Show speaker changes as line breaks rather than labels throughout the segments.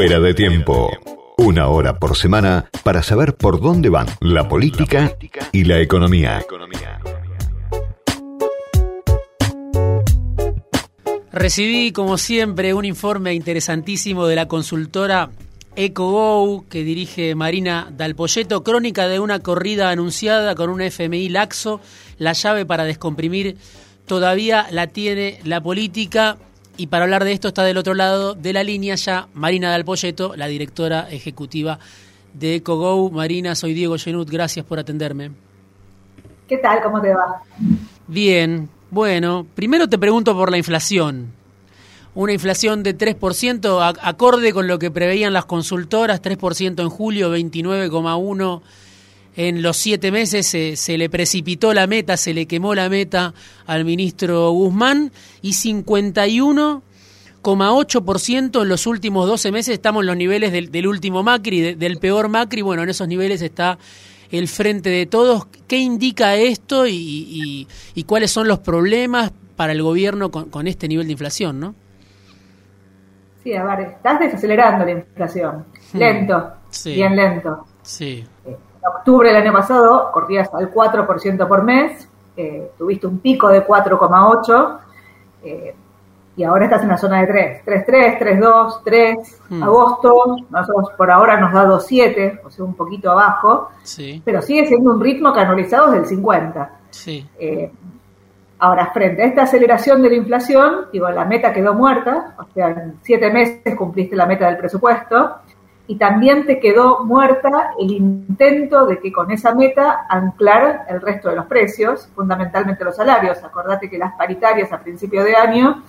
Fuera de tiempo. Una hora por semana para saber por dónde van la política y la economía.
Recibí, como siempre, un informe interesantísimo de la consultora EcoGo que dirige Marina Dalpolleto, crónica de una corrida anunciada con un FMI laxo, la llave para descomprimir todavía la tiene la política. Y para hablar de esto está del otro lado de la línea ya Marina Dalpolleto, la directora ejecutiva de EcoGo. Marina, soy Diego Genut, gracias por atenderme.
¿Qué tal? ¿Cómo te va?
Bien, bueno, primero te pregunto por la inflación. Una inflación de 3%, acorde con lo que preveían las consultoras, 3% en julio, 29,1% en los siete meses, se, le precipitó la meta, se le quemó la meta al ministro Guzmán y 51,8% en los últimos 12 meses, estamos en los niveles del, último Macri, del peor Macri, bueno, en esos niveles está el frente de todos. ¿Qué indica esto y, cuáles son los problemas para el gobierno con, este nivel de inflación, no?
Sí, a ver, estás desacelerando la inflación. Hmm. Lento, bien lento.
Sí.
En octubre del año pasado corrías al 4% por mes, eh, tuviste un pico de 4,8%, eh, y ahora estás en la zona de 3, 3,3, 3,2, 3, agosto, nosotros por ahora nos da 2,7, o sea, un poquito abajo, pero sigue siendo un ritmo canalizado desde el 50.
Sí.
Eh, ahora, frente a esta aceleración de la inflación, digo, la meta quedó muerta, o sea, en siete meses cumpliste la meta del presupuesto, y también te quedó muerta el intento de que con esa meta anclar el resto de los precios, fundamentalmente los salarios. Acordate que las paritarias a principio de año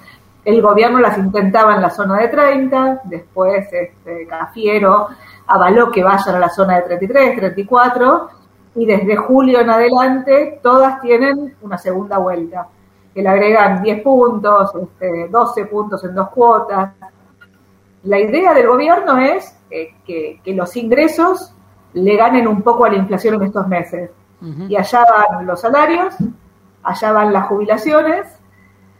el gobierno las intentaba en la zona de 30, después este, Cafiero avaló que vayan a la zona de 33, 34, y desde julio en adelante todas tienen una segunda vuelta, que le agregan 10 puntos, este, 12 puntos en dos cuotas. La idea del gobierno es que, los ingresos le ganen un poco a la inflación en estos meses. Y allá van los salarios, allá van las jubilaciones,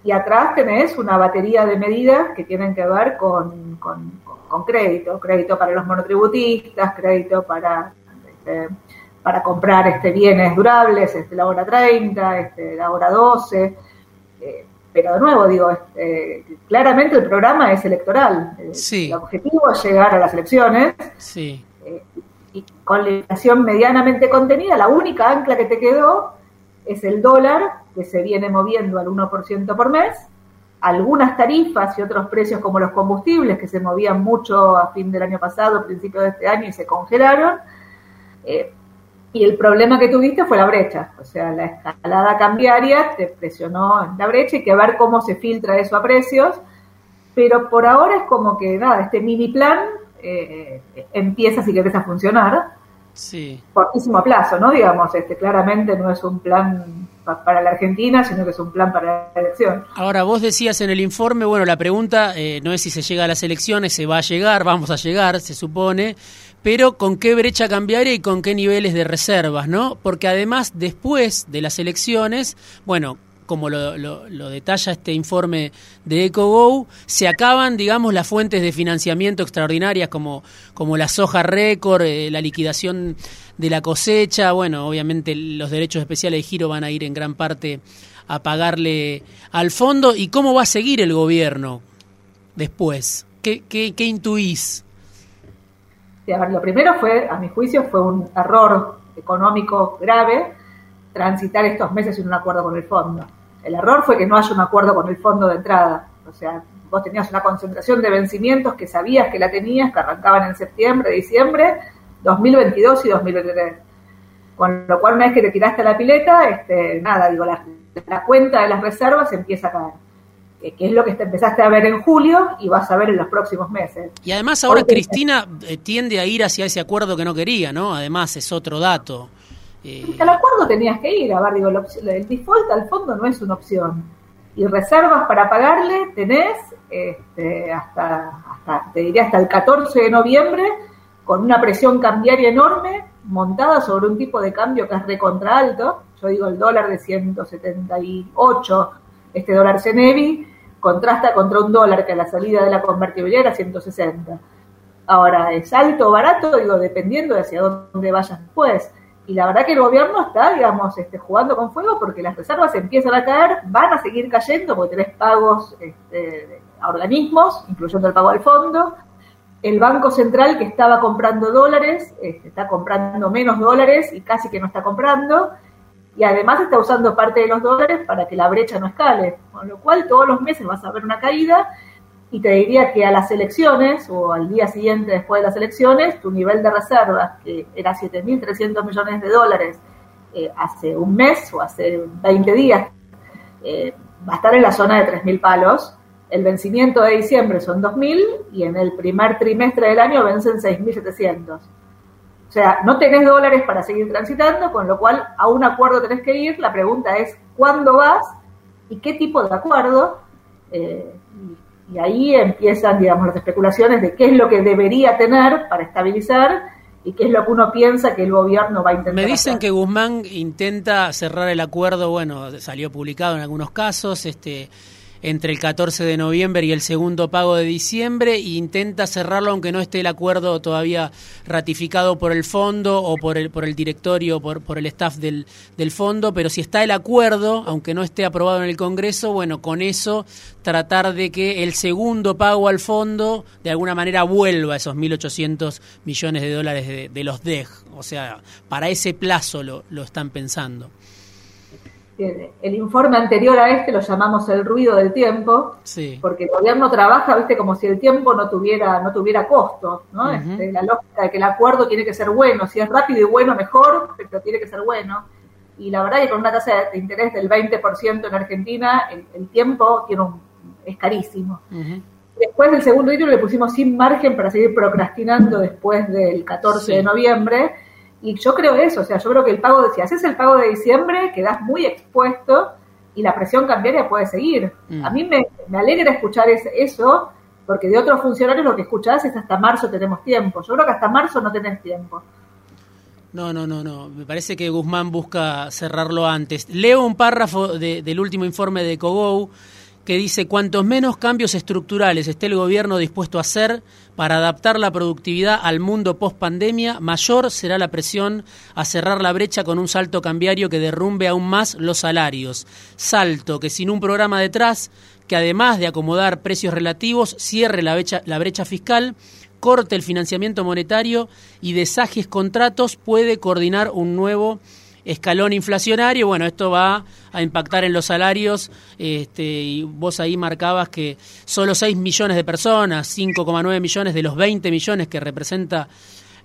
y atrás tenés una batería de medidas que tienen que ver con, con, crédito, crédito para los monotributistas, crédito para, este, para comprar este, bienes durables, este, la hora 30, este, la hora 12. Eh, pero de nuevo, digo, este, claramente el programa es electoral. El objetivo es llegar a las elecciones.
Sí.
Eh, y con la inflación medianamente contenida, la única ancla que te quedó es el dólar, que se viene moviendo al 1% por mes, algunas tarifas y otros precios como los combustibles, que se movían mucho a fin del año pasado, principio de este año, y se congelaron. Eh, y el problema que tuviste fue la brecha, o sea, la escalada cambiaria te presionó en la brecha, hay que ver cómo se filtra eso a precios, pero por ahora es como que, nada, este mini plan eh, eh, empieza, si querés, a funcionar
Sí.
Cortísimo plazo, ¿no? Digamos, este claramente no es un plan para la Argentina, sino que es un plan para la elección.
Ahora, vos decías en el informe, bueno, la pregunta eh, no es si se llega a las elecciones, se va a llegar, vamos a llegar, se supone, pero con qué brecha cambiaria y con qué niveles de reservas, ¿no? Porque además, después de las elecciones, bueno, como lo, detalla este informe de EcoGo, se acaban, digamos, las fuentes de financiamiento extraordinarias como, como la soja récord, eh, la liquidación de la cosecha, bueno, obviamente los derechos especiales de giro van a ir en gran parte a pagarle al fondo. ¿Y cómo va a seguir el gobierno después? ¿Qué, qué, qué intuís?
Lo primero fue, a mi juicio, fue un error económico grave transitar estos meses sin un acuerdo con el fondo. El error fue que no haya un acuerdo con el fondo de entrada. O sea, vos tenías una concentración de vencimientos que sabías que la tenías, que arrancaban en septiembre, diciembre, 2022 y 2023. Con lo cual, una vez que te tiraste la pileta, este, nada, digo, la, cuenta de las reservas empieza a caer que es lo que te empezaste a ver en julio y vas a ver en los próximos meses.
Y además ahora Cristina eh, tiende a ir hacia ese acuerdo que no quería, ¿no? Además es otro dato.
Eh, al acuerdo tenías que ir, a ver, digo, el default al fondo no es una opción. Y reservas para pagarle tenés este, hasta, hasta, te diría hasta el 14 de noviembre, con una presión cambiaria enorme, montada sobre un tipo de cambio que es recontra alto. Yo digo el dólar de 178, este dólar Cenevi, contrasta contra un dólar que a la salida de la convertibilidad era 160. Ahora, ¿es alto o barato? Digo, dependiendo de hacia dónde vayas después. Y la verdad que el gobierno está, digamos, este, jugando con fuego porque las reservas empiezan a caer, van a seguir cayendo porque tenés pagos este, a organismos, incluyendo el pago al fondo. El Banco Central que estaba comprando dólares, este, está comprando menos dólares y casi que no está comprando. Y además está usando parte de los dólares para que la brecha no escale. Con lo cual todos los meses vas a ver una caída y te diría que a las elecciones o al día siguiente después de las elecciones, tu nivel de reservas, que era 7.300 millones de dólares eh, hace un mes o hace 20 días, eh, va a estar en la zona de 3.000 palos. El vencimiento de diciembre son 2.000 y en el primer trimestre del año vencen 6.700. O sea, no tenés dólares para seguir transitando, con lo cual a un acuerdo tenés que ir. La pregunta es, ¿cuándo vas? ¿Y qué tipo de acuerdo? Eh, y ahí empiezan, digamos, las especulaciones de qué es lo que debería tener para estabilizar y qué es lo que uno piensa que el gobierno va a intentar.
Me dicen
hacer.
que Guzmán intenta cerrar el acuerdo, bueno, salió publicado en algunos casos, este entre el 14 de noviembre y el segundo pago de diciembre e intenta cerrarlo aunque no esté el acuerdo todavía ratificado por el fondo o por el, por el directorio, por, por el staff del, del fondo, pero si está el acuerdo, aunque no esté aprobado en el Congreso, bueno, con eso tratar de que el segundo pago al fondo de alguna manera vuelva a esos 1.800 millones de dólares de, de los DEG. O sea, para ese plazo lo, lo están pensando
el informe anterior a este lo llamamos el ruido del tiempo,
sí.
porque el gobierno trabaja, viste, como si el tiempo no tuviera, no tuviera costo, ¿no?
Uh -huh.
este, la lógica de que el acuerdo tiene que ser bueno, si es rápido y bueno, mejor, pero tiene que ser bueno. Y la verdad es que con una tasa de interés del 20% en Argentina, el, el tiempo tiene un, es carísimo.
Uh -huh.
Después del segundo título le pusimos sin margen para seguir procrastinando después del 14 sí. de noviembre y yo creo eso, o sea, yo creo que el pago, de, si haces el pago de diciembre, quedas muy expuesto y la presión cambiaria puede seguir. Mm. A mí me, me alegra escuchar es, eso, porque de otros funcionarios lo que escuchás es hasta marzo tenemos tiempo. Yo creo que hasta marzo no tenés tiempo.
No, no, no, no. Me parece que Guzmán busca cerrarlo antes. Leo un párrafo de, del último informe de Cogou que dice cuantos menos cambios estructurales esté el gobierno dispuesto a hacer para adaptar la productividad al mundo post pandemia, mayor será la presión a cerrar la brecha con un salto cambiario que derrumbe aún más los salarios. Salto que sin un programa detrás, que además de acomodar precios relativos, cierre la brecha, la brecha fiscal, corte el financiamiento monetario y desajes contratos, puede coordinar un nuevo escalón inflacionario, bueno, esto va a impactar en los salarios, este, y vos ahí marcabas que solo 6 millones de personas, 5,9 millones de los 20 millones que representa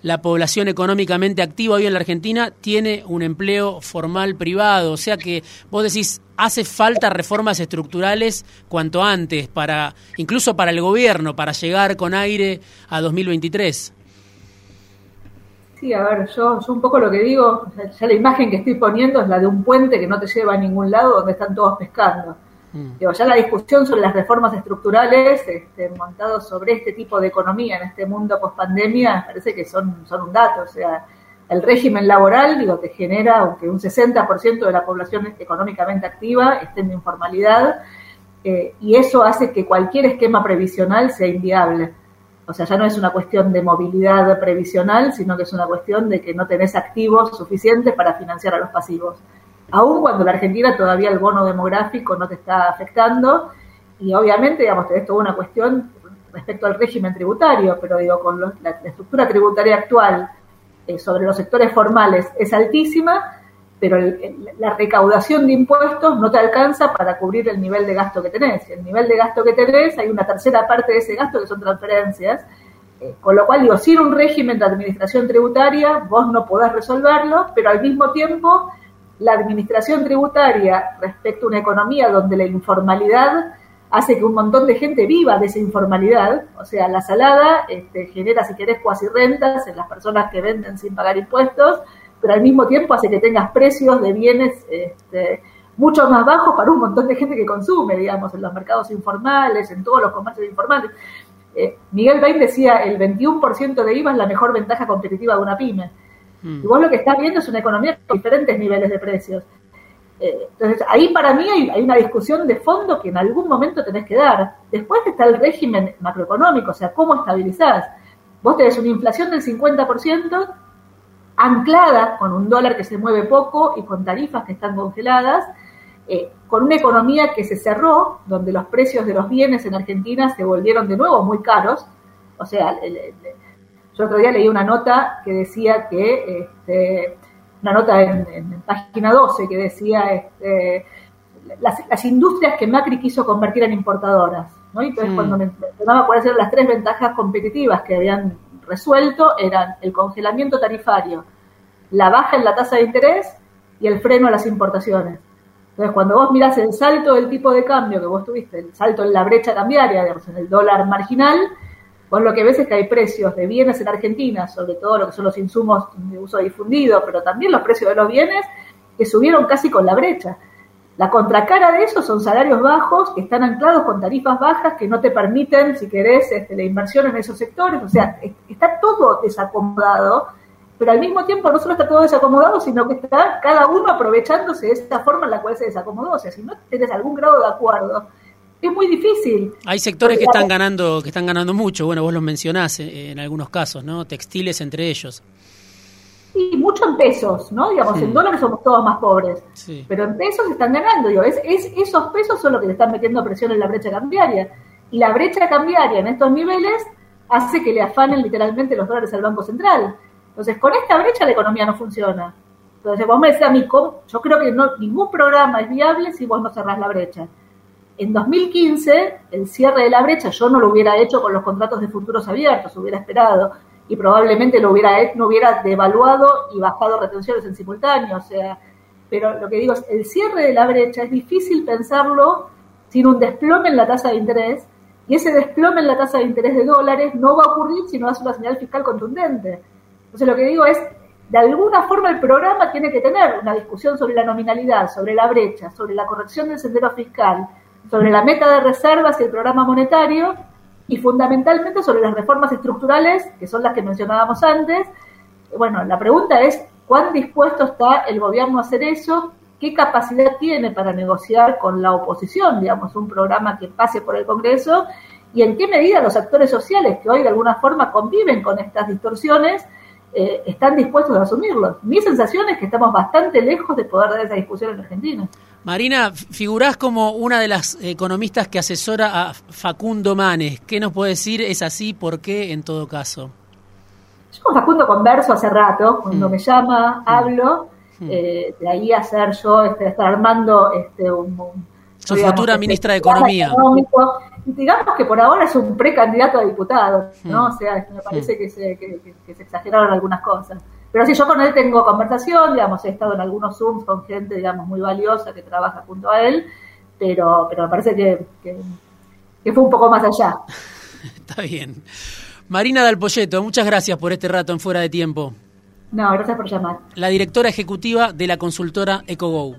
la población económicamente activa hoy en la Argentina tiene un empleo formal privado, o sea que vos decís, hace falta reformas estructurales cuanto antes, para incluso para el gobierno, para llegar con aire a 2023.
Sí, a ver, yo, yo un poco lo que digo, ya la imagen que estoy poniendo es la de un puente que no te lleva a ningún lado donde están todos pescando. Mm. Digo, ya la discusión sobre las reformas estructurales este, montados sobre este tipo de economía en este mundo post pandemia parece que son, son un dato. O sea, el régimen laboral, digo, te genera aunque un 60% de la población económicamente activa esté en informalidad eh, y eso hace que cualquier esquema previsional sea inviable. O sea, ya no es una cuestión de movilidad previsional, sino que es una cuestión de que no tenés activos suficientes para financiar a los pasivos. Aún cuando la Argentina todavía el bono demográfico no te está afectando, y obviamente, digamos, tenés toda una cuestión respecto al régimen tributario, pero digo, con los, la, estructura tributaria actual eh, sobre los sectores formales es altísima, pero el, el, la recaudación de impuestos no te alcanza para cubrir el nivel de gasto que tenés. El nivel de gasto que tenés, hay una tercera parte de ese gasto que son transferencias, eh, con lo cual digo, sin un régimen de administración tributaria, vos no podés resolverlo, pero al mismo tiempo, la administración tributaria respecto a una economía donde la informalidad hace que un montón de gente viva de esa informalidad, o sea, la salada este, genera, si querés, cuasi rentas en las personas que venden sin pagar impuestos, pero al mismo tiempo hace que tengas precios de bienes este, mucho más bajos para un montón de gente que consume, digamos, en los mercados informales, en todos los comercios informales. Eh, Miguel Bain decía, el 21% de IVA es la mejor ventaja competitiva de una pyme. Mm. Y vos lo que estás viendo es una economía con diferentes niveles de precios. Eh, entonces, ahí para mí hay, hay, una discusión de fondo que en algún momento tenés que dar. Después está el régimen macroeconómico, o sea, cómo estabilizás vos tenés una inflación del 50% anclada con un dólar que se mueve poco y con tarifas que están congeladas, eh, con una economía que se cerró, donde los precios de los bienes en Argentina se volvieron de nuevo muy caros. O sea, yo otro día leí una nota que decía que, este, una nota en, página 12 que decía este, las, industrias que Macri quiso convertir en importadoras. ¿no? Entonces, cuando me mencionaba cuáles eran las tres ventajas competitivas que habían resuelto, eran el congelamiento tarifario, la baja en la tasa de interés y el freno a las importaciones. Entonces, cuando vos mirás el salto del tipo de cambio que vos tuviste, el salto en la brecha cambiaria, digamos, en el dólar marginal, vos lo que ves es que hay precios de bienes en Argentina, sobre todo lo que son los insumos de uso difundido, pero también los precios de los bienes, que subieron casi con la brecha. La contracara de eso son salarios bajos que están anclados con tarifas bajas que no te permiten, si querés, este, la inversión en esos sectores. O sea, está todo desacomodado, pero al mismo tiempo no solo está todo desacomodado, sino que está cada uno aprovechándose de esta forma en la cual se desacomodó. O sea, si no tienes algún grado de acuerdo, es muy difícil.
Hay sectores que están ganando, que están ganando mucho. Bueno, vos los mencionás eh, en algunos casos, ¿no? Textiles entre ellos.
Sí, mucho en pesos, ¿no? Digamos, en dólares somos todos más pobres, pero en pesos están ganando. Digo, es, esos pesos son los que le están metiendo presión en la brecha cambiaria. Y la brecha cambiaria en estos niveles hace que le afanen literalmente los dólares al Banco Central. Entonces, con esta brecha la economía no funciona. Entonces, vos me decís a mí, yo creo que no, ningún programa es viable si vos no cerrás la brecha. En 2015, el cierre de la brecha yo no lo hubiera hecho con los contratos de futuros abiertos, hubiera esperado y probablemente lo hubiera, no hubiera devaluado y bajado retenciones en simultáneo. O sea, pero lo que digo es, el cierre de la brecha es difícil pensarlo sin un desplome en la tasa de interés, y ese desplome en la tasa de interés de dólares no va a ocurrir si no hace una señal fiscal contundente. Entonces lo que digo es, de alguna forma el programa tiene que tener una discusión sobre la nominalidad, sobre la brecha, sobre la corrección del sendero fiscal, sobre la meta de reservas y el programa monetario, y fundamentalmente sobre las reformas estructurales, que son las que mencionábamos antes. Bueno, la pregunta es, ¿cuán dispuesto está el gobierno a hacer eso? ¿Qué capacidad tiene para negociar con la oposición, digamos, un programa que pase por el Congreso? ¿Y en qué medida los actores sociales, que hoy de alguna forma conviven con estas distorsiones, eh, están dispuestos a asumirlo? Mi sensación es que estamos bastante lejos de poder dar esa discusión en Argentina.
Marina, figurás como una de las economistas que asesora a Facundo Manes. ¿Qué nos puede decir? ¿Es así? ¿Por qué en todo caso?
Yo con Facundo converso hace rato, cuando mm. me llama, mm. hablo, mm. Eh, de ahí hacer yo, este, estar armando este, un...
Su futura este, ministra de Economía.
digamos que por ahora es un precandidato a diputado, ¿no? O sea, me parece que se, que se exageraron algunas cosas. Pero sí, yo con él tengo conversación, digamos, he estado en algunos Zooms con gente, digamos, muy valiosa que trabaja junto a él, pero, pero me parece que, que, fue un poco más allá.
Está bien. Marina Dalpolleto, muchas gracias por este rato en Fuera de Tiempo.
No, gracias por llamar.
La directora ejecutiva de la consultora EcoGo.